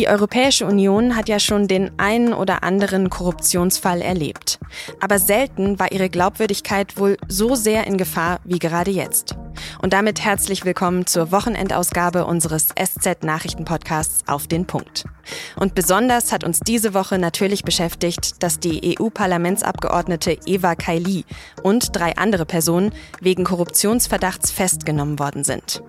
Die Europäische Union hat ja schon den einen oder anderen Korruptionsfall erlebt. Aber selten war ihre Glaubwürdigkeit wohl so sehr in Gefahr wie gerade jetzt. Und damit herzlich willkommen zur Wochenendausgabe unseres SZ-Nachrichten-Podcasts Auf den Punkt. Und besonders hat uns diese Woche natürlich beschäftigt, dass die EU-Parlamentsabgeordnete Eva Kaili und drei andere Personen wegen Korruptionsverdachts festgenommen worden sind.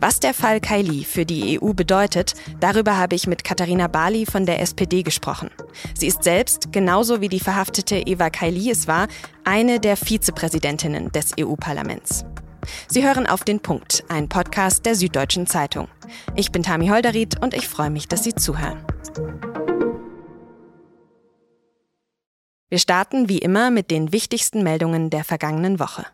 Was der Fall Kaili für die EU bedeutet, darüber habe ich mit Katharina Bali von der SPD gesprochen. Sie ist selbst, genauso wie die verhaftete Eva Kaili es war, eine der Vizepräsidentinnen des EU-Parlaments. Sie hören auf den Punkt, ein Podcast der Süddeutschen Zeitung. Ich bin Tami Holderried und ich freue mich, dass Sie zuhören. Wir starten wie immer mit den wichtigsten Meldungen der vergangenen Woche.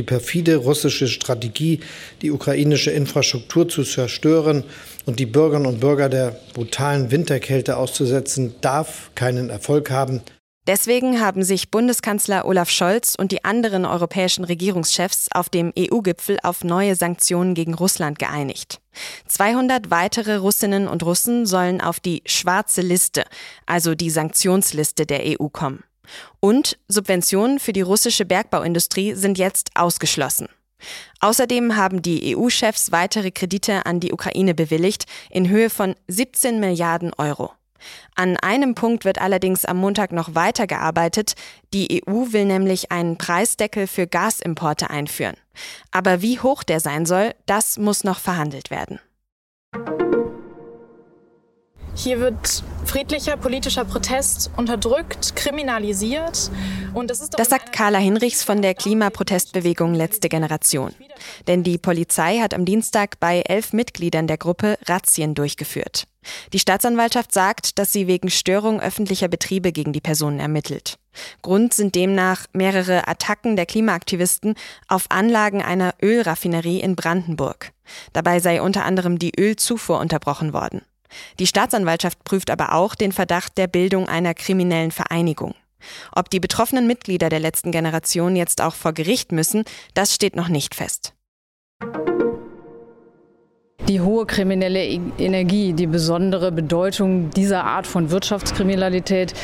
Die perfide russische Strategie, die ukrainische Infrastruktur zu zerstören und die Bürgerinnen und Bürger der brutalen Winterkälte auszusetzen, darf keinen Erfolg haben. Deswegen haben sich Bundeskanzler Olaf Scholz und die anderen europäischen Regierungschefs auf dem EU-Gipfel auf neue Sanktionen gegen Russland geeinigt. 200 weitere Russinnen und Russen sollen auf die schwarze Liste, also die Sanktionsliste der EU kommen. Und Subventionen für die russische Bergbauindustrie sind jetzt ausgeschlossen. Außerdem haben die EU-Chefs weitere Kredite an die Ukraine bewilligt in Höhe von 17 Milliarden Euro. An einem Punkt wird allerdings am Montag noch weitergearbeitet. Die EU will nämlich einen Preisdeckel für Gasimporte einführen. Aber wie hoch der sein soll, das muss noch verhandelt werden. Hier wird friedlicher politischer Protest unterdrückt, kriminalisiert. Und das, ist das sagt Carla Hinrichs von der Klimaprotestbewegung Letzte Generation. Denn die Polizei hat am Dienstag bei elf Mitgliedern der Gruppe Razzien durchgeführt. Die Staatsanwaltschaft sagt, dass sie wegen Störung öffentlicher Betriebe gegen die Personen ermittelt. Grund sind demnach mehrere Attacken der Klimaaktivisten auf Anlagen einer Ölraffinerie in Brandenburg. Dabei sei unter anderem die Ölzufuhr unterbrochen worden. Die Staatsanwaltschaft prüft aber auch den Verdacht der Bildung einer kriminellen Vereinigung. Ob die betroffenen Mitglieder der letzten Generation jetzt auch vor Gericht müssen, das steht noch nicht fest. Die hohe kriminelle e- Energie, die besondere Bedeutung dieser Art von Wirtschaftskriminalität,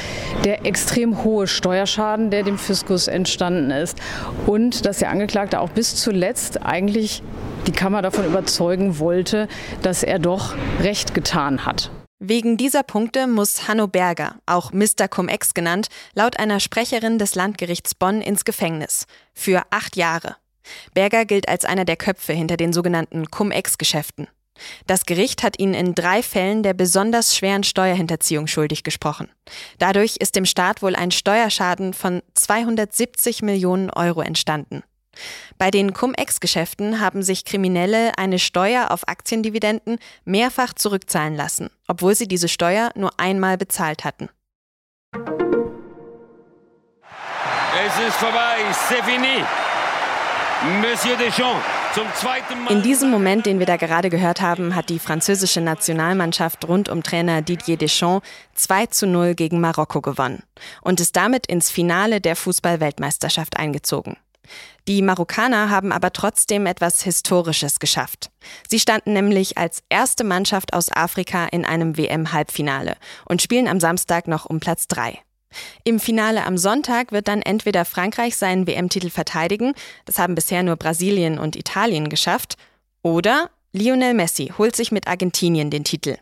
der extrem hohe Steuerschaden, der dem Fiskus entstanden ist und dass der Angeklagte auch bis zuletzt eigentlich die Kammer davon überzeugen wollte, dass er doch Recht getan hat. Wegen dieser Punkte muss Hanno Berger, auch Mr. Cum-Ex genannt, laut einer Sprecherin des Landgerichts Bonn ins Gefängnis. Für acht Jahre. Berger gilt als einer der Köpfe hinter den sogenannten Cum-Ex-Geschäften. Das Gericht hat ihn in drei Fällen der besonders schweren Steuerhinterziehung schuldig gesprochen. Dadurch ist dem Staat wohl ein Steuerschaden von 270 Millionen Euro entstanden. Bei den Cum-Ex-Geschäften haben sich Kriminelle eine Steuer auf Aktiendividenden mehrfach zurückzahlen lassen, obwohl sie diese Steuer nur einmal bezahlt hatten. Es ist vorbei, c'est fini. Monsieur Deschamps. In diesem Moment, den wir da gerade gehört haben, hat die französische Nationalmannschaft rund um Trainer Didier Deschamps 2 zu 0 gegen Marokko gewonnen und ist damit ins Finale der Fußball-Weltmeisterschaft eingezogen. Die Marokkaner haben aber trotzdem etwas Historisches geschafft. Sie standen nämlich als erste Mannschaft aus Afrika in einem WM-Halbfinale und spielen am Samstag noch um Platz 3. Im Finale am Sonntag wird dann entweder Frankreich seinen WM-Titel verteidigen, das haben bisher nur Brasilien und Italien geschafft, oder Lionel Messi holt sich mit Argentinien den Titel.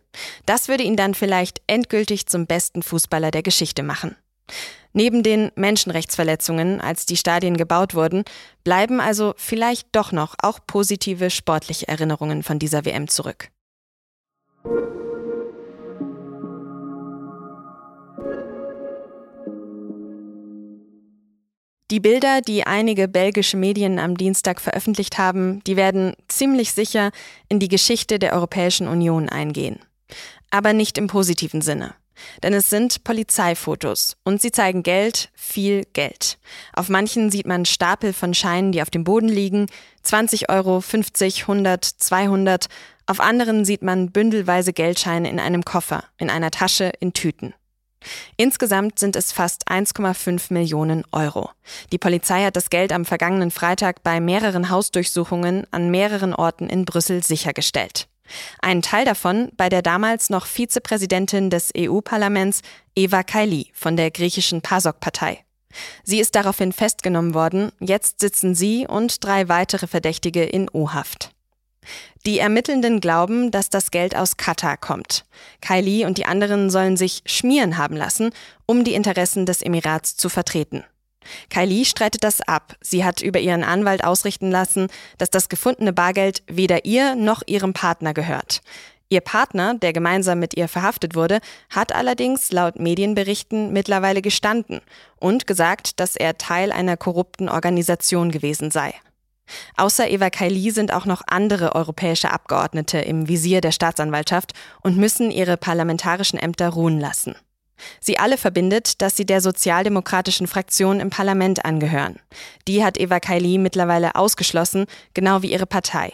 Das würde ihn dann vielleicht endgültig zum besten Fußballer der Geschichte machen. Neben den Menschenrechtsverletzungen, als die Stadien gebaut wurden, bleiben also vielleicht doch noch auch positive sportliche Erinnerungen von dieser WM zurück. Die Bilder, die einige belgische Medien am Dienstag veröffentlicht haben, die werden ziemlich sicher in die Geschichte der Europäischen Union eingehen. Aber nicht im positiven Sinne. Denn es sind Polizeifotos und sie zeigen Geld, viel Geld. Auf manchen sieht man Stapel von Scheinen, die auf dem Boden liegen, 20 Euro, 50, 100, 200. Auf anderen sieht man bündelweise Geldscheine in einem Koffer, in einer Tasche, in Tüten. Insgesamt sind es fast 1,5 Millionen Euro. Die Polizei hat das Geld am vergangenen Freitag bei mehreren Hausdurchsuchungen an mehreren Orten in Brüssel sichergestellt. Einen Teil davon bei der damals noch Vizepräsidentin des EU-Parlaments Eva Kaili von der griechischen PASOK-Partei. Sie ist daraufhin festgenommen worden, jetzt sitzen sie und drei weitere Verdächtige in U-Haft. Die Ermittelnden glauben, dass das Geld aus Katar kommt. Kylie und die anderen sollen sich schmieren haben lassen, um die Interessen des Emirats zu vertreten. Kylie streitet das ab. Sie hat über ihren Anwalt ausrichten lassen, dass das gefundene Bargeld weder ihr noch ihrem Partner gehört. Ihr Partner, der gemeinsam mit ihr verhaftet wurde, hat allerdings laut Medienberichten mittlerweile gestanden und gesagt, dass er Teil einer korrupten Organisation gewesen sei. Außer Eva Kaili sind auch noch andere europäische Abgeordnete im Visier der Staatsanwaltschaft und müssen ihre parlamentarischen Ämter ruhen lassen. Sie alle verbindet, dass sie der sozialdemokratischen Fraktion im Parlament angehören. Die hat Eva Kaili mittlerweile ausgeschlossen, genau wie ihre Partei.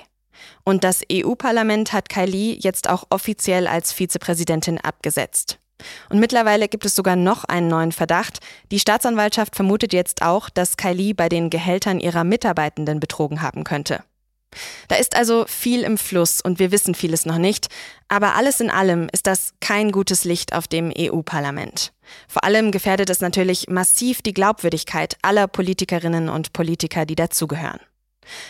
Und das EU-Parlament hat Kaili jetzt auch offiziell als Vizepräsidentin abgesetzt. Und mittlerweile gibt es sogar noch einen neuen Verdacht. Die Staatsanwaltschaft vermutet jetzt auch, dass Kylie bei den Gehältern ihrer Mitarbeitenden betrogen haben könnte. Da ist also viel im Fluss und wir wissen vieles noch nicht, aber alles in allem ist das kein gutes Licht auf dem EU-Parlament. Vor allem gefährdet es natürlich massiv die Glaubwürdigkeit aller Politikerinnen und Politiker, die dazugehören.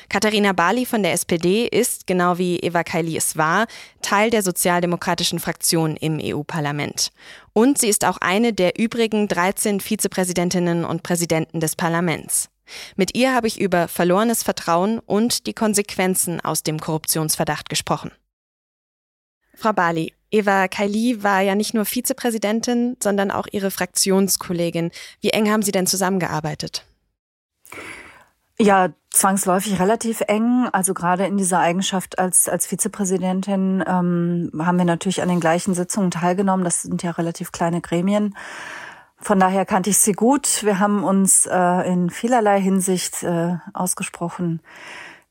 Katharina Bali von der SPD ist, genau wie Eva Kaili es war, Teil der sozialdemokratischen Fraktion im EU-Parlament. Und sie ist auch eine der übrigen 13 Vizepräsidentinnen und Präsidenten des Parlaments. Mit ihr habe ich über verlorenes Vertrauen und die Konsequenzen aus dem Korruptionsverdacht gesprochen. Frau Bali, Eva Kaili war ja nicht nur Vizepräsidentin, sondern auch ihre Fraktionskollegin. Wie eng haben Sie denn zusammengearbeitet? Ja, zwangsläufig relativ eng. Also gerade in dieser Eigenschaft als, als Vizepräsidentin ähm, haben wir natürlich an den gleichen Sitzungen teilgenommen. Das sind ja relativ kleine Gremien. Von daher kannte ich sie gut. Wir haben uns äh, in vielerlei Hinsicht äh, ausgesprochen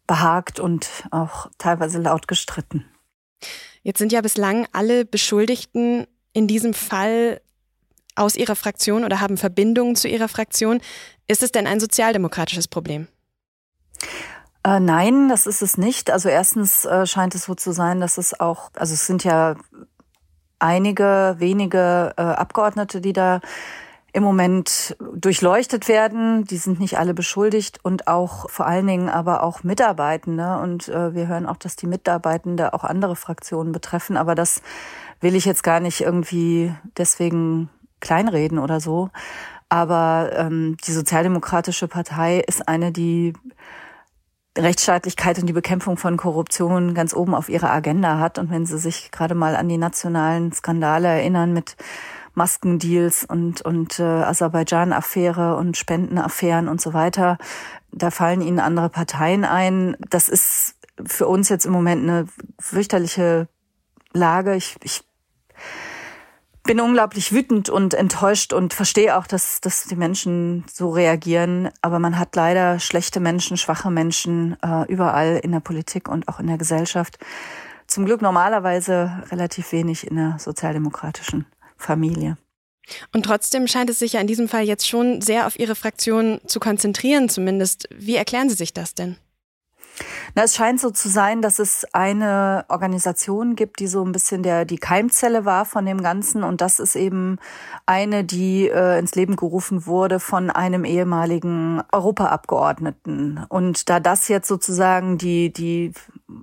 behagt und auch teilweise laut gestritten. Jetzt sind ja bislang alle Beschuldigten in diesem Fall aus ihrer Fraktion oder haben Verbindungen zu ihrer Fraktion. Ist es denn ein sozialdemokratisches Problem? Äh, nein, das ist es nicht. Also erstens äh, scheint es so zu sein, dass es auch, also es sind ja einige wenige äh, Abgeordnete, die da im Moment durchleuchtet werden. Die sind nicht alle beschuldigt und auch vor allen Dingen aber auch Mitarbeitende. Und äh, wir hören auch, dass die Mitarbeitende auch andere Fraktionen betreffen. Aber das will ich jetzt gar nicht irgendwie deswegen kleinreden oder so. Aber ähm, die Sozialdemokratische Partei ist eine, die Rechtsstaatlichkeit und die Bekämpfung von Korruption ganz oben auf ihrer Agenda hat. Und wenn Sie sich gerade mal an die nationalen Skandale erinnern mit Maskendeals und, und äh, Aserbaidschan-Affäre und Spendenaffären und so weiter, da fallen Ihnen andere Parteien ein. Das ist für uns jetzt im Moment eine fürchterliche Lage. Ich, ich bin unglaublich wütend und enttäuscht und verstehe auch, dass, dass die Menschen so reagieren. Aber man hat leider schlechte Menschen, schwache Menschen äh, überall in der Politik und auch in der Gesellschaft. Zum Glück normalerweise relativ wenig in der sozialdemokratischen Familie. Und trotzdem scheint es sich ja in diesem Fall jetzt schon sehr auf Ihre Fraktion zu konzentrieren, zumindest. Wie erklären Sie sich das denn? Na, es scheint so zu sein, dass es eine Organisation gibt, die so ein bisschen der die Keimzelle war von dem Ganzen und das ist eben eine, die äh, ins Leben gerufen wurde von einem ehemaligen Europaabgeordneten. Und da das jetzt sozusagen die die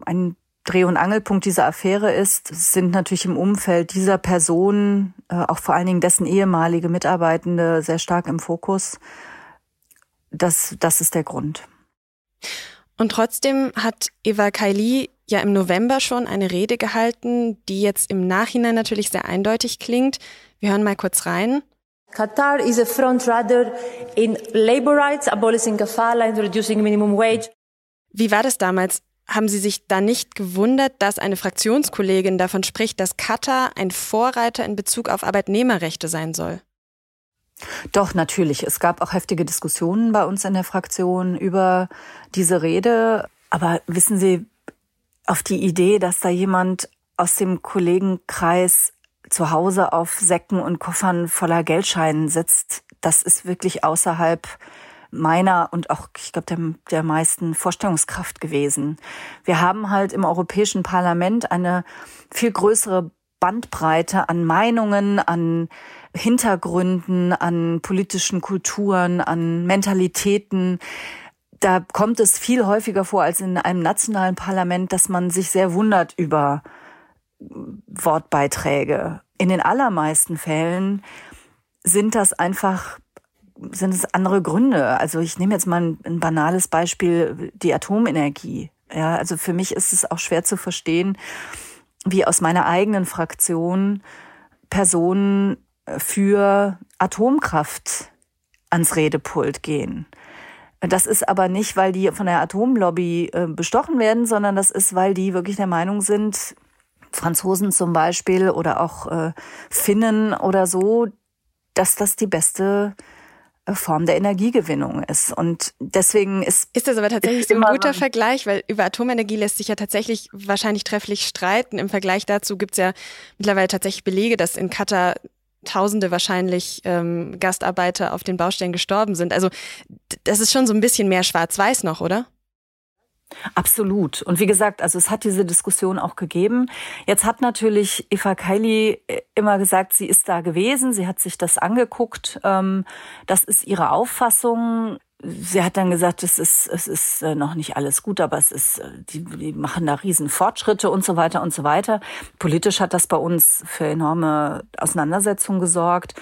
ein Dreh- und Angelpunkt dieser Affäre ist, sind natürlich im Umfeld dieser Person, äh, auch vor allen Dingen dessen ehemalige Mitarbeitende, sehr stark im Fokus. Das, das ist der Grund. Und trotzdem hat Eva Kaili ja im November schon eine Rede gehalten, die jetzt im Nachhinein natürlich sehr eindeutig klingt. Wir hören mal kurz rein. Qatar is a frontrunner in labor rights, abolishing kafala and reducing minimum wage. Wie war das damals? Haben Sie sich da nicht gewundert, dass eine Fraktionskollegin davon spricht, dass Katar ein Vorreiter in Bezug auf Arbeitnehmerrechte sein soll? Doch, natürlich. Es gab auch heftige Diskussionen bei uns in der Fraktion über diese Rede. Aber wissen Sie, auf die Idee, dass da jemand aus dem Kollegenkreis zu Hause auf Säcken und Koffern voller Geldscheinen sitzt, das ist wirklich außerhalb meiner und auch, ich glaube, der, der meisten Vorstellungskraft gewesen. Wir haben halt im Europäischen Parlament eine viel größere Bandbreite an Meinungen, an Hintergründen, an politischen Kulturen, an Mentalitäten. Da kommt es viel häufiger vor als in einem nationalen Parlament, dass man sich sehr wundert über Wortbeiträge. In den allermeisten Fällen sind das einfach sind es andere Gründe. Also ich nehme jetzt mal ein, ein banales Beispiel, die Atomenergie. Ja, also für mich ist es auch schwer zu verstehen, wie aus meiner eigenen Fraktion Personen für Atomkraft ans Redepult gehen. Das ist aber nicht, weil die von der Atomlobby äh, bestochen werden, sondern das ist, weil die wirklich der Meinung sind, Franzosen zum Beispiel oder auch äh, Finnen oder so, dass das die beste Form der Energiegewinnung ist. Und deswegen ist. Ist das aber tatsächlich so ein guter Vergleich, weil über Atomenergie lässt sich ja tatsächlich wahrscheinlich trefflich streiten. Im Vergleich dazu gibt es ja mittlerweile tatsächlich Belege, dass in Katar Tausende wahrscheinlich ähm, Gastarbeiter auf den Baustellen gestorben sind. Also das ist schon so ein bisschen mehr schwarz-weiß noch, oder? Absolut. Und wie gesagt, also es hat diese Diskussion auch gegeben. Jetzt hat natürlich Eva Kaili äh, immer gesagt, sie ist da gewesen, sie hat sich das angeguckt. Ähm, das ist ihre Auffassung. Sie hat dann gesagt, es ist, es ist äh, noch nicht alles gut, aber es ist, äh, die, die machen da riesen Fortschritte und so weiter und so weiter. Politisch hat das bei uns für enorme Auseinandersetzungen gesorgt.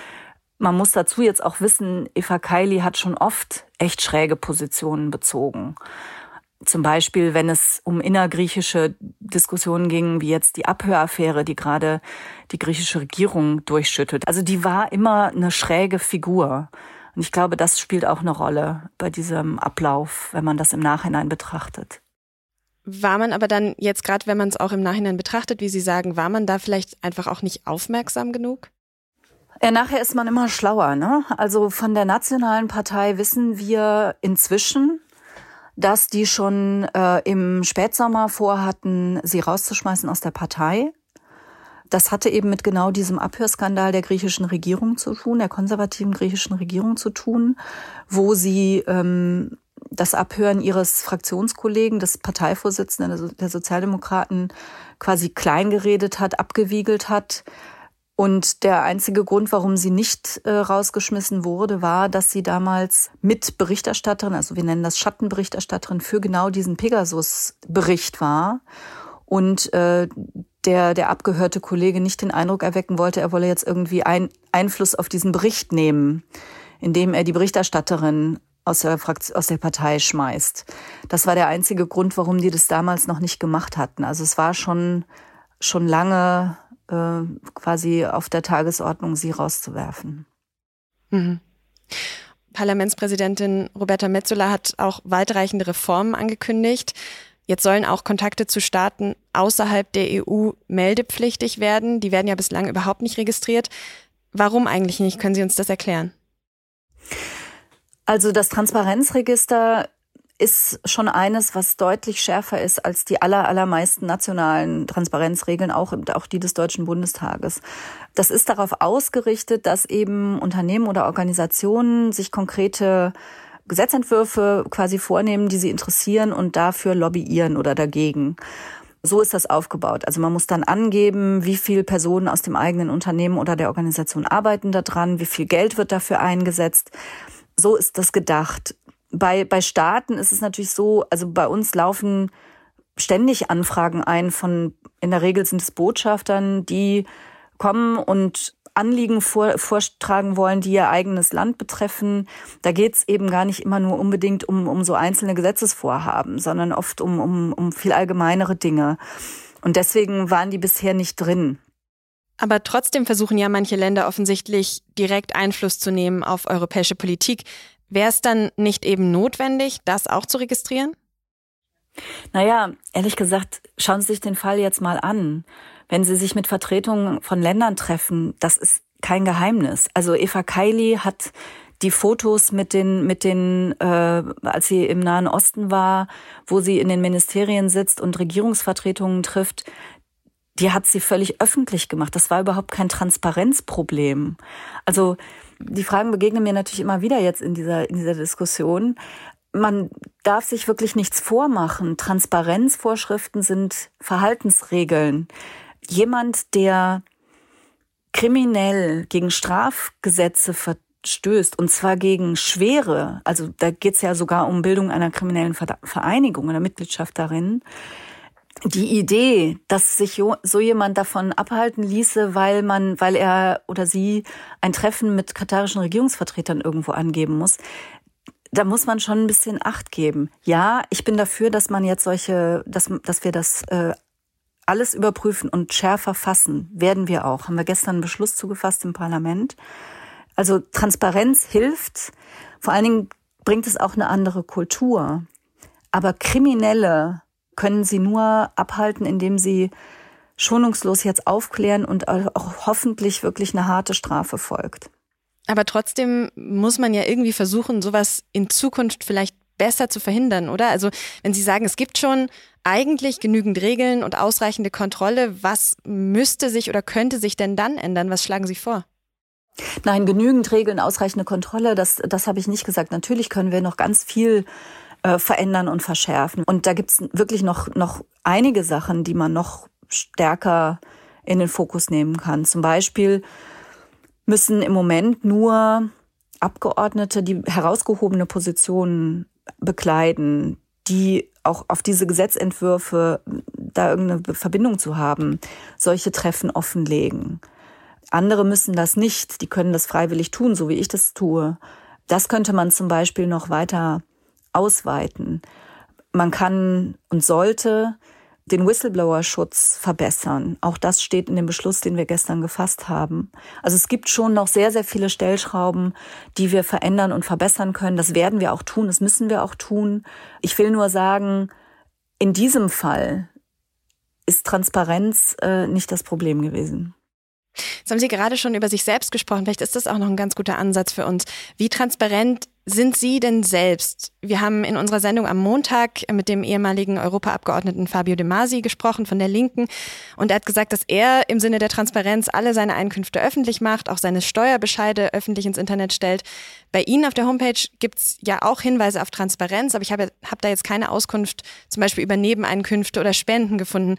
Man muss dazu jetzt auch wissen, Eva Kaili hat schon oft echt schräge Positionen bezogen. Zum Beispiel, wenn es um innergriechische Diskussionen ging, wie jetzt die Abhöraffäre, die gerade die griechische Regierung durchschüttet. Also die war immer eine schräge Figur. Und ich glaube, das spielt auch eine Rolle bei diesem Ablauf, wenn man das im Nachhinein betrachtet. War man aber dann jetzt gerade, wenn man es auch im Nachhinein betrachtet, wie Sie sagen, war man da vielleicht einfach auch nicht aufmerksam genug? Ja, nachher ist man immer schlauer. Ne? Also von der nationalen Partei wissen wir inzwischen, dass die schon äh, im Spätsommer vorhatten, sie rauszuschmeißen aus der Partei. Das hatte eben mit genau diesem Abhörskandal der griechischen Regierung zu tun, der konservativen griechischen Regierung zu tun, wo sie ähm, das Abhören ihres Fraktionskollegen, des Parteivorsitzenden der Sozialdemokraten, quasi kleingeredet hat, abgewiegelt hat und der einzige Grund, warum sie nicht äh, rausgeschmissen wurde, war, dass sie damals mit Berichterstatterin, also wir nennen das Schattenberichterstatterin, für genau diesen Pegasus-Bericht war. Und äh, der, der abgehörte Kollege nicht den Eindruck erwecken wollte, er wolle jetzt irgendwie ein, Einfluss auf diesen Bericht nehmen, indem er die Berichterstatterin aus der, Frakt aus der Partei schmeißt. Das war der einzige Grund, warum die das damals noch nicht gemacht hatten. Also es war schon, schon lange äh, quasi auf der Tagesordnung, sie rauszuwerfen. Mhm. Parlamentspräsidentin Roberta Metzola hat auch weitreichende Reformen angekündigt. Jetzt sollen auch Kontakte zu Staaten außerhalb der EU meldepflichtig werden. Die werden ja bislang überhaupt nicht registriert. Warum eigentlich nicht? Können Sie uns das erklären? Also das Transparenzregister ist schon eines, was deutlich schärfer ist als die aller, allermeisten nationalen Transparenzregeln, auch, auch die des Deutschen Bundestages. Das ist darauf ausgerichtet, dass eben Unternehmen oder Organisationen sich konkrete Gesetzentwürfe quasi vornehmen, die sie interessieren und dafür lobbyieren oder dagegen. So ist das aufgebaut. Also man muss dann angeben, wie viele Personen aus dem eigenen Unternehmen oder der Organisation arbeiten daran, wie viel Geld wird dafür eingesetzt. So ist das gedacht bei, bei Staaten ist es natürlich so, also bei uns laufen ständig Anfragen ein von, in der Regel sind es Botschaftern, die kommen und Anliegen vor, vortragen wollen, die ihr eigenes Land betreffen. Da geht's eben gar nicht immer nur unbedingt um, um so einzelne Gesetzesvorhaben, sondern oft um, um, um viel allgemeinere Dinge. Und deswegen waren die bisher nicht drin. Aber trotzdem versuchen ja manche Länder offensichtlich direkt Einfluss zu nehmen auf europäische Politik. Wäre es dann nicht eben notwendig, das auch zu registrieren? Naja, ehrlich gesagt, schauen Sie sich den Fall jetzt mal an. Wenn Sie sich mit Vertretungen von Ländern treffen, das ist kein Geheimnis. Also Eva Kaili hat die Fotos mit den, mit den, äh, als sie im Nahen Osten war, wo sie in den Ministerien sitzt und Regierungsvertretungen trifft, die hat sie völlig öffentlich gemacht. Das war überhaupt kein Transparenzproblem. Also die Fragen begegnen mir natürlich immer wieder jetzt in dieser, in dieser Diskussion. Man darf sich wirklich nichts vormachen. Transparenzvorschriften sind Verhaltensregeln. Jemand, der kriminell gegen Strafgesetze verstößt, und zwar gegen schwere, also da geht es ja sogar um Bildung einer kriminellen Vereinigung oder Mitgliedschaft darin, die Idee, dass sich so jemand davon abhalten ließe, weil man, weil er oder sie ein Treffen mit katarischen Regierungsvertretern irgendwo angeben muss, da muss man schon ein bisschen Acht geben. Ja, ich bin dafür, dass man jetzt solche, dass, dass wir das äh, alles überprüfen und schärfer fassen. Werden wir auch. Haben wir gestern einen Beschluss zugefasst im Parlament. Also Transparenz hilft. Vor allen Dingen bringt es auch eine andere Kultur. Aber Kriminelle können sie nur abhalten, indem sie schonungslos jetzt aufklären und auch hoffentlich wirklich eine harte Strafe folgt. Aber trotzdem muss man ja irgendwie versuchen, sowas in Zukunft vielleicht besser zu verhindern, oder? Also wenn Sie sagen, es gibt schon eigentlich genügend Regeln und ausreichende Kontrolle, was müsste sich oder könnte sich denn dann ändern? Was schlagen Sie vor? Nein, genügend Regeln, ausreichende Kontrolle, das, das habe ich nicht gesagt. Natürlich können wir noch ganz viel äh, verändern und verschärfen. Und da gibt's wirklich noch, noch einige Sachen, die man noch stärker in den Fokus nehmen kann. Zum Beispiel müssen im Moment nur Abgeordnete, die herausgehobene Positionen bekleiden, die auch auf diese Gesetzentwürfe da irgendeine Verbindung zu haben, solche Treffen offenlegen. Andere müssen das nicht, die können das freiwillig tun, so wie ich das tue. Das könnte man zum Beispiel noch weiter ausweiten. Man kann und sollte den Whistleblower-Schutz verbessern. Auch das steht in dem Beschluss, den wir gestern gefasst haben. Also es gibt schon noch sehr, sehr viele Stellschrauben, die wir verändern und verbessern können. Das werden wir auch tun, das müssen wir auch tun. Ich will nur sagen, in diesem Fall ist Transparenz äh, nicht das Problem gewesen. Jetzt haben Sie gerade schon über sich selbst gesprochen. Vielleicht ist das auch noch ein ganz guter Ansatz für uns. Wie transparent sind Sie denn selbst? Wir haben in unserer Sendung am Montag mit dem ehemaligen Europaabgeordneten Fabio De Masi gesprochen von der Linken und er hat gesagt, dass er im Sinne der Transparenz alle seine Einkünfte öffentlich macht, auch seine Steuerbescheide öffentlich ins Internet stellt. Bei Ihnen auf der Homepage gibt's ja auch Hinweise auf Transparenz, aber ich habe hab da jetzt keine Auskunft zum Beispiel über Nebeneinkünfte oder Spenden gefunden.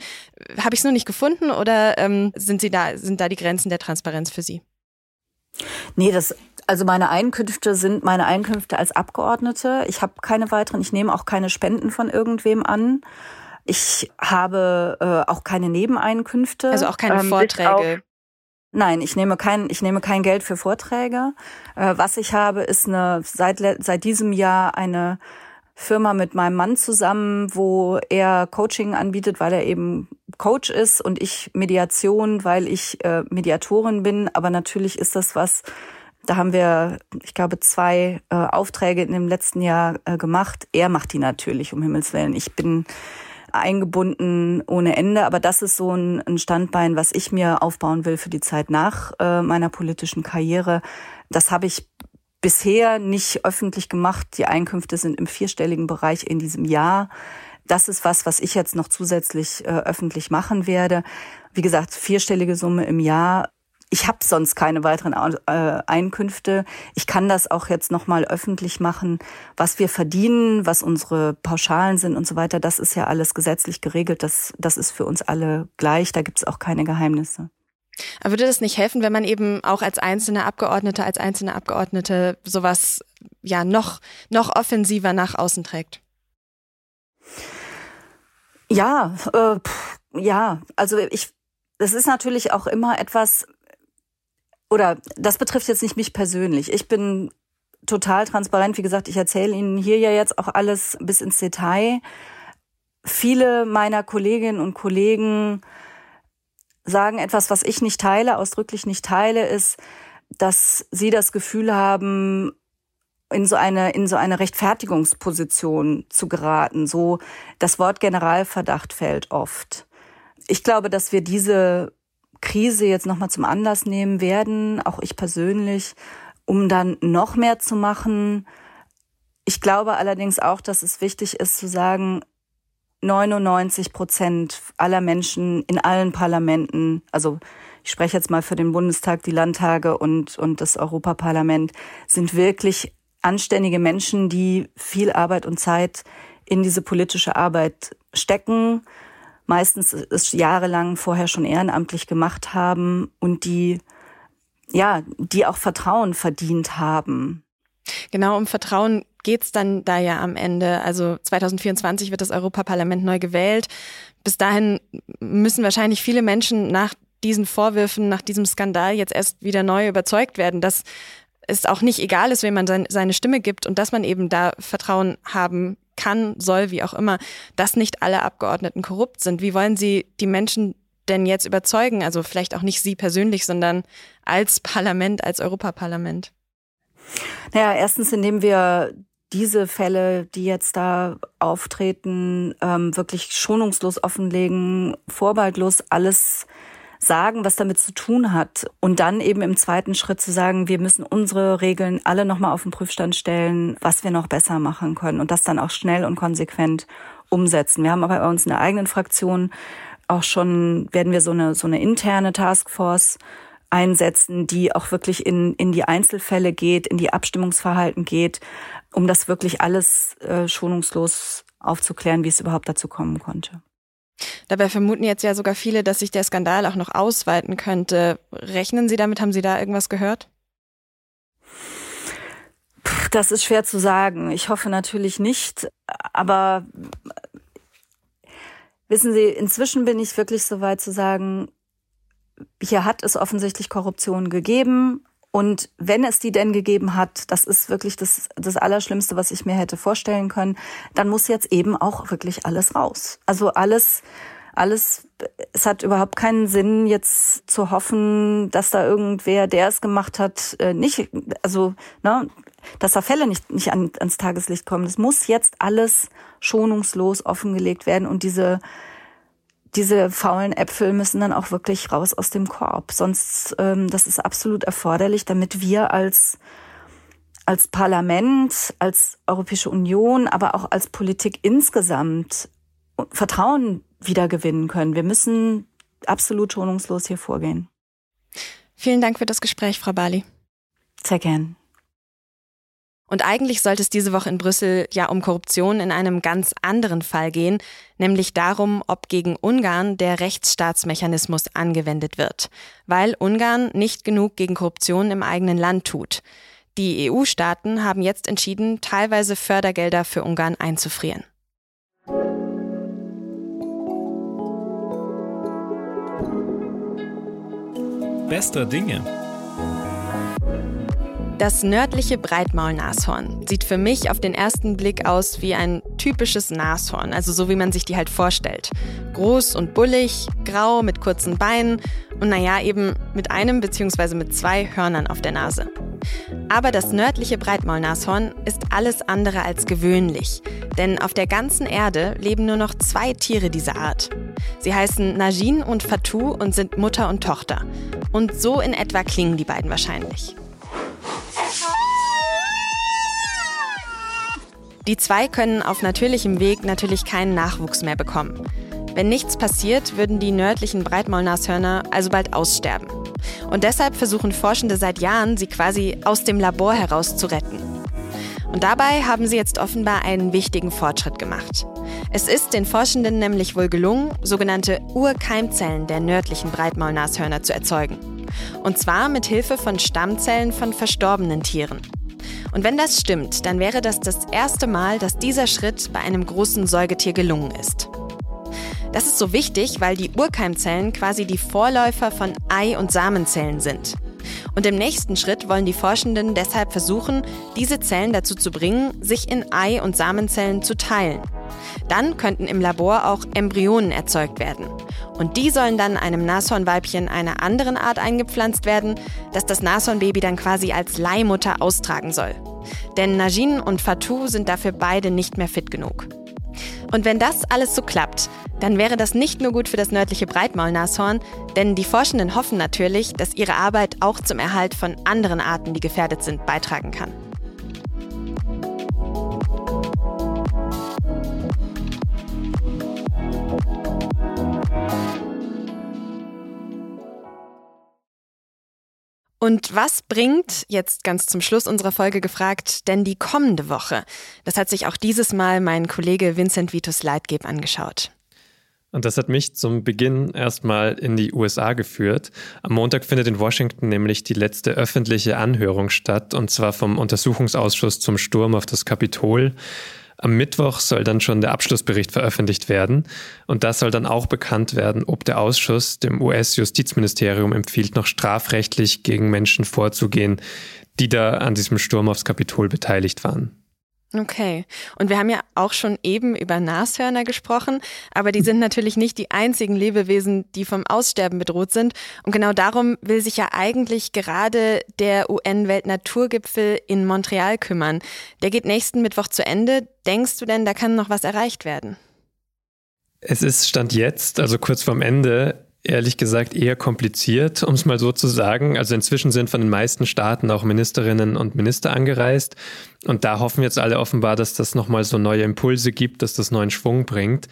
Habe ich es nur nicht gefunden oder ähm, sind Sie da sind da die Grenzen der Transparenz für Sie? Nee, das also meine Einkünfte sind meine Einkünfte als Abgeordnete. Ich habe keine weiteren, ich nehme auch keine Spenden von irgendwem an. Ich habe äh, auch keine Nebeneinkünfte. Also auch keine ähm, Vorträge. Nein, ich nehme kein, ich nehme kein Geld für Vorträge. Äh, was ich habe, ist eine seit seit diesem Jahr eine Firma mit meinem Mann zusammen, wo er Coaching anbietet, weil er eben Coach ist und ich Mediation, weil ich äh, Mediatorin bin. Aber natürlich ist das was, da haben wir, ich glaube, zwei äh, Aufträge in dem letzten Jahr äh, gemacht. Er macht die natürlich, um Himmels Willen. Ich bin eingebunden ohne Ende, aber das ist so ein, ein Standbein, was ich mir aufbauen will für die Zeit nach äh, meiner politischen Karriere. Das habe ich bisher nicht öffentlich gemacht. Die Einkünfte sind im vierstelligen Bereich in diesem Jahr. Das ist was, was ich jetzt noch zusätzlich äh, öffentlich machen werde. Wie gesagt, vierstellige Summe im Jahr ich habe sonst keine weiteren äh, Einkünfte. Ich kann das auch jetzt nochmal öffentlich machen. Was wir verdienen, was unsere Pauschalen sind und so weiter, das ist ja alles gesetzlich geregelt. Das, das ist für uns alle gleich. Da gibt's auch keine Geheimnisse. Aber würde das nicht helfen, wenn man eben auch als einzelne Abgeordnete, als einzelne Abgeordnete sowas ja noch, noch offensiver nach außen trägt? Ja, äh, ja, also ich, das ist natürlich auch immer etwas, oder das betrifft jetzt nicht mich persönlich. Ich bin total transparent. Wie gesagt, ich erzähle Ihnen hier ja jetzt auch alles bis ins Detail. Viele meiner Kolleginnen und Kollegen sagen etwas, was ich nicht teile, ausdrücklich nicht teile, ist, dass sie das Gefühl haben, in so eine, in so eine Rechtfertigungsposition zu geraten. So, das Wort Generalverdacht fällt oft. Ich glaube, dass wir diese Krise jetzt nochmal zum Anlass nehmen werden, auch ich persönlich, um dann noch mehr zu machen. Ich glaube allerdings auch, dass es wichtig ist zu sagen, 99 Prozent aller Menschen in allen Parlamenten, also ich spreche jetzt mal für den Bundestag, die Landtage und, und das Europaparlament, sind wirklich anständige Menschen, die viel Arbeit und Zeit in diese politische Arbeit stecken, meistens es jahrelang vorher schon ehrenamtlich gemacht haben und die, ja, die auch Vertrauen verdient haben. Genau, um Vertrauen geht's dann da ja am Ende. Also 2024 wird das Europaparlament neu gewählt. Bis dahin müssen wahrscheinlich viele Menschen nach diesen Vorwürfen, nach diesem Skandal jetzt erst wieder neu überzeugt werden, dass es auch nicht egal ist, wem man seine Stimme gibt und dass man eben da Vertrauen haben kann, soll, wie auch immer, dass nicht alle Abgeordneten korrupt sind. Wie wollen Sie die Menschen denn jetzt überzeugen? Also vielleicht auch nicht Sie persönlich, sondern als Parlament, als Europaparlament. Naja, erstens, indem wir diese Fälle, die jetzt da auftreten, ähm, wirklich schonungslos offenlegen, vorbehaltlos alles sagen, was damit zu tun hat. Und dann eben im zweiten Schritt zu sagen, wir müssen unsere Regeln alle nochmal auf den Prüfstand stellen, was wir noch besser machen können und das dann auch schnell und konsequent umsetzen. Wir haben aber bei uns in der eigenen Fraktion auch schon, werden wir so eine, so eine interne Taskforce einsetzen, die auch wirklich in, in die Einzelfälle geht, in die Abstimmungsverhalten geht, um das wirklich alles äh, schonungslos aufzuklären, wie es überhaupt dazu kommen konnte. Dabei vermuten jetzt ja sogar viele, dass sich der Skandal auch noch ausweiten könnte. Rechnen Sie damit? Haben Sie da irgendwas gehört? Das ist schwer zu sagen. Ich hoffe natürlich nicht. Aber wissen Sie, inzwischen bin ich wirklich so weit zu sagen, hier hat es offensichtlich Korruption gegeben. Und wenn es die denn gegeben hat, das ist wirklich das, das Allerschlimmste, was ich mir hätte vorstellen können, dann muss jetzt eben auch wirklich alles raus. Also alles, alles, es hat überhaupt keinen Sinn, jetzt zu hoffen, dass da irgendwer, der es gemacht hat, äh, nicht, also, ne, dass da Fälle nicht, nicht an, ans Tageslicht kommen. Es muss jetzt alles schonungslos offengelegt werden und diese, diese faulen Äpfel müssen dann auch wirklich raus aus dem Korb. Sonst, ähm, das ist absolut erforderlich, damit wir als als Parlament, als Europäische Union, aber auch als Politik insgesamt Vertrauen wiedergewinnen können. Wir müssen absolut schonungslos hier vorgehen. Vielen Dank für das Gespräch, Frau Bali. Sehr gern. Und eigentlich sollte es diese Woche in Brüssel ja um Korruption in einem ganz anderen Fall gehen, nämlich darum, ob gegen Ungarn der Rechtsstaatsmechanismus angewendet wird, weil Ungarn nicht genug gegen Korruption im eigenen Land tut. Die EU-Staaten haben jetzt entschieden, teilweise Fördergelder für Ungarn einzufrieren. Bester Dinge. Das nördliche Breitmaulnashorn sieht für mich auf den ersten Blick aus wie ein typisches Nashorn, also so wie man sich die halt vorstellt. Groß und bullig, grau mit kurzen Beinen und naja, eben mit einem bzw. mit zwei Hörnern auf der Nase. Aber das nördliche Breitmaulnashorn ist alles andere als gewöhnlich, denn auf der ganzen Erde leben nur noch zwei Tiere dieser Art. Sie heißen Najin und Fatou und sind Mutter und Tochter. Und so in etwa klingen die beiden wahrscheinlich. Die zwei können auf natürlichem Weg natürlich keinen Nachwuchs mehr bekommen. Wenn nichts passiert, würden die nördlichen Breitmaulnashörner also bald aussterben. Und deshalb versuchen Forschende seit Jahren, sie quasi aus dem Labor heraus zu retten. Und dabei haben sie jetzt offenbar einen wichtigen Fortschritt gemacht. Es ist den Forschenden nämlich wohl gelungen, sogenannte Urkeimzellen der nördlichen Breitmaulnashörner zu erzeugen. Und zwar mit Hilfe von Stammzellen von verstorbenen Tieren. Und wenn das stimmt, dann wäre das das erste Mal, dass dieser Schritt bei einem großen Säugetier gelungen ist. Das ist so wichtig, weil die Urkeimzellen quasi die Vorläufer von Ei- und Samenzellen sind. Und im nächsten Schritt wollen die Forschenden deshalb versuchen, diese Zellen dazu zu bringen, sich in Ei- und Samenzellen zu teilen. Dann könnten im Labor auch Embryonen erzeugt werden. Und die sollen dann einem Nashornweibchen einer anderen Art eingepflanzt werden, das das Nashornbaby dann quasi als Leihmutter austragen soll. Denn Najin und Fatou sind dafür beide nicht mehr fit genug. Und wenn das alles so klappt, dann wäre das nicht nur gut für das nördliche Breitmaulnashorn, denn die Forschenden hoffen natürlich, dass ihre Arbeit auch zum Erhalt von anderen Arten, die gefährdet sind, beitragen kann. Und was bringt, jetzt ganz zum Schluss unserer Folge gefragt, denn die kommende Woche? Das hat sich auch dieses Mal mein Kollege Vincent Vitus Leitgeb angeschaut. Und das hat mich zum Beginn erstmal in die USA geführt. Am Montag findet in Washington nämlich die letzte öffentliche Anhörung statt, und zwar vom Untersuchungsausschuss zum Sturm auf das Kapitol. Am Mittwoch soll dann schon der Abschlussbericht veröffentlicht werden. Und das soll dann auch bekannt werden, ob der Ausschuss dem US-Justizministerium empfiehlt, noch strafrechtlich gegen Menschen vorzugehen, die da an diesem Sturm aufs Kapitol beteiligt waren. Okay. Und wir haben ja auch schon eben über Nashörner gesprochen, aber die sind natürlich nicht die einzigen Lebewesen, die vom Aussterben bedroht sind. Und genau darum will sich ja eigentlich gerade der UN-Weltnaturgipfel in Montreal kümmern. Der geht nächsten Mittwoch zu Ende. Denkst du denn, da kann noch was erreicht werden? Es ist Stand jetzt, also kurz vorm Ende, ehrlich gesagt eher kompliziert, um es mal so zu sagen. Also inzwischen sind von den meisten Staaten auch Ministerinnen und Minister angereist. Und da hoffen jetzt alle offenbar, dass das nochmal so neue Impulse gibt, dass das neuen Schwung bringt.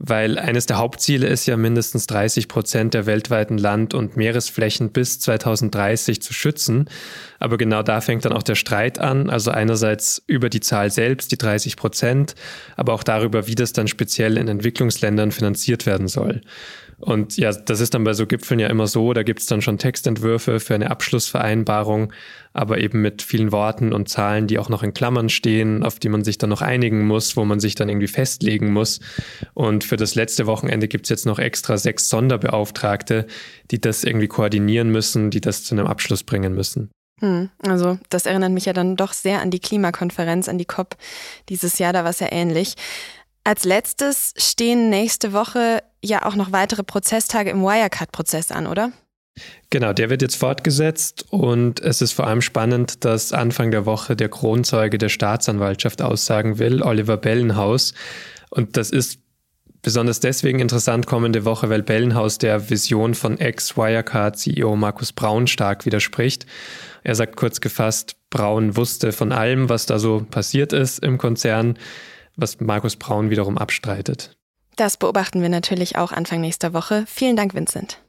Weil eines der Hauptziele ist ja mindestens 30 Prozent der weltweiten Land- und Meeresflächen bis 2030 zu schützen. Aber genau da fängt dann auch der Streit an. Also einerseits über die Zahl selbst, die 30 Prozent, aber auch darüber, wie das dann speziell in Entwicklungsländern finanziert werden soll. Und ja, das ist dann bei so Gipfeln ja immer so, da gibt's dann schon Textentwürfe für eine Abschlussvereinbarung, aber eben mit vielen Worten und Zahlen, die auch noch in Klammern stehen, auf die man sich dann noch einigen muss, wo man sich dann irgendwie festlegen muss. Und für das letzte Wochenende gibt's jetzt noch extra sechs Sonderbeauftragte, die das irgendwie koordinieren müssen, die das zu einem Abschluss bringen müssen. Hm, also das erinnert mich ja dann doch sehr an die Klimakonferenz, an die COP dieses Jahr, da war es ja ähnlich. Als letztes stehen nächste Woche ja auch noch weitere Prozesstage im Wirecard-Prozess an, oder? Genau, der wird jetzt fortgesetzt und es ist vor allem spannend, dass Anfang der Woche der Kronzeuge der Staatsanwaltschaft aussagen will, Oliver Bellenhaus. Und das ist besonders deswegen interessant kommende Woche, weil Bellenhaus der Vision von Ex-Wirecard-CEO Markus Braun stark widerspricht. Er sagt kurz gefasst, Braun wusste von allem, was da so passiert ist im Konzern was Markus Braun wiederum abstreitet. Das beobachten wir natürlich auch Anfang nächster Woche. Vielen Dank, Vincent.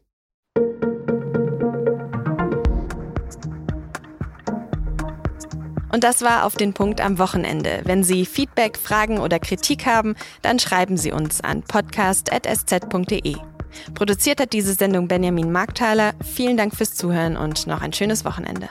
Und das war auf den Punkt am Wochenende. Wenn Sie Feedback, Fragen oder Kritik haben, dann schreiben Sie uns an podcast.sz.de. Produziert hat diese Sendung Benjamin Markthaler. Vielen Dank fürs Zuhören und noch ein schönes Wochenende.